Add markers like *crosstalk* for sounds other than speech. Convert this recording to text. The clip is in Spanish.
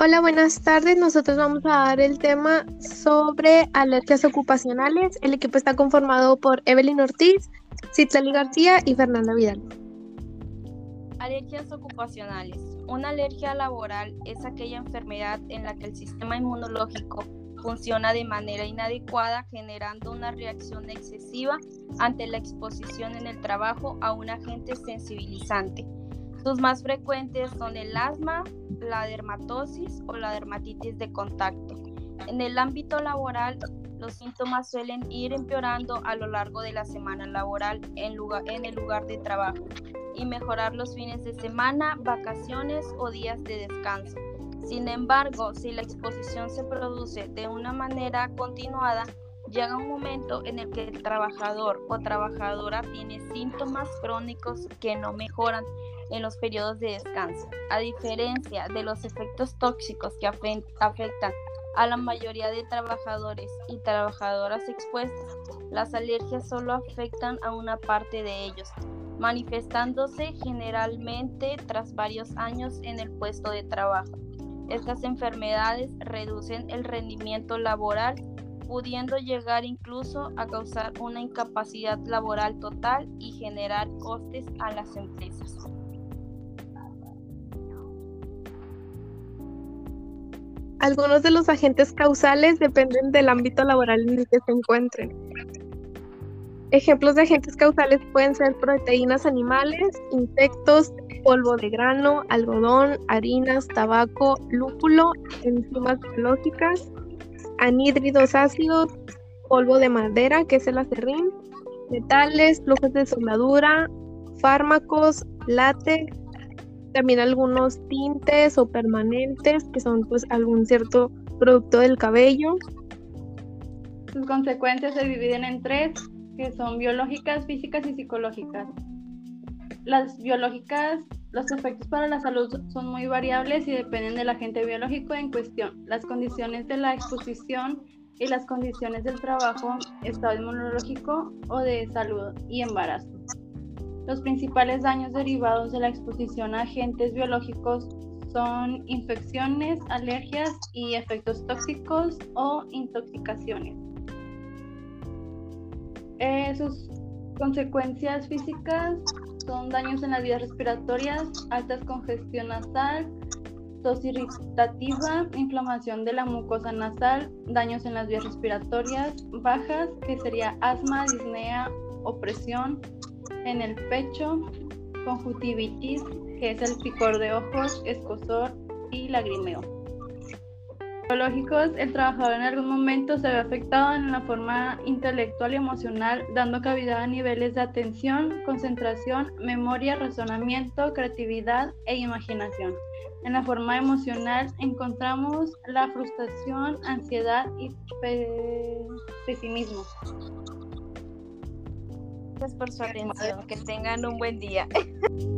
Hola, buenas tardes. Nosotros vamos a dar el tema sobre alergias ocupacionales. El equipo está conformado por Evelyn Ortiz, Citlali García y Fernanda Vidal. Alergias ocupacionales. Una alergia laboral es aquella enfermedad en la que el sistema inmunológico funciona de manera inadecuada, generando una reacción excesiva ante la exposición en el trabajo a un agente sensibilizante sus más frecuentes son el asma, la dermatosis o la dermatitis de contacto. En el ámbito laboral, los síntomas suelen ir empeorando a lo largo de la semana laboral en, en el lugar de trabajo y mejorar los fines de semana, vacaciones o días de descanso. Sin embargo, si la exposición se produce de una manera continuada, llega un momento en el que el trabajador o trabajadora tiene síntomas crónicos que no mejoran en los periodos de descanso. A diferencia de los efectos tóxicos que afectan a la mayoría de trabajadores y trabajadoras expuestas, las alergias solo afectan a una parte de ellos, manifestándose generalmente tras varios años en el puesto de trabajo. Estas enfermedades reducen el rendimiento laboral, pudiendo llegar incluso a causar una incapacidad laboral total y generar costes a las empresas. Algunos de los agentes causales dependen del ámbito laboral en el que se encuentren. Ejemplos de agentes causales pueden ser proteínas animales, insectos, polvo de grano, algodón, harinas, tabaco, lúpulo, enzimas biológicas, anhídridos ácidos, polvo de madera, que es el acerrín, metales, flujos de soldadura, fármacos, látex, también algunos tintes o permanentes que son pues algún cierto producto del cabello. Sus consecuencias se dividen en tres, que son biológicas, físicas y psicológicas. Las biológicas, los efectos para la salud son muy variables y dependen del agente biológico en cuestión. Las condiciones de la exposición y las condiciones del trabajo, estado inmunológico o de salud y embarazo. Los principales daños derivados de la exposición a agentes biológicos son infecciones, alergias y efectos tóxicos o intoxicaciones. Eh, sus consecuencias físicas son daños en las vías respiratorias, alta congestión nasal, tos irritativa, inflamación de la mucosa nasal, daños en las vías respiratorias bajas, que sería asma, disnea, opresión, en el pecho, conjuntivitis, que es el picor de ojos, escosor y lagrimeo. Biológicos, el trabajador en algún momento se ve afectado en la forma intelectual y emocional, dando cavidad a niveles de atención, concentración, memoria, razonamiento, creatividad e imaginación. En la forma emocional encontramos la frustración, ansiedad y pesimismo. Gracias por su atención. Que tengan un buen día. *laughs*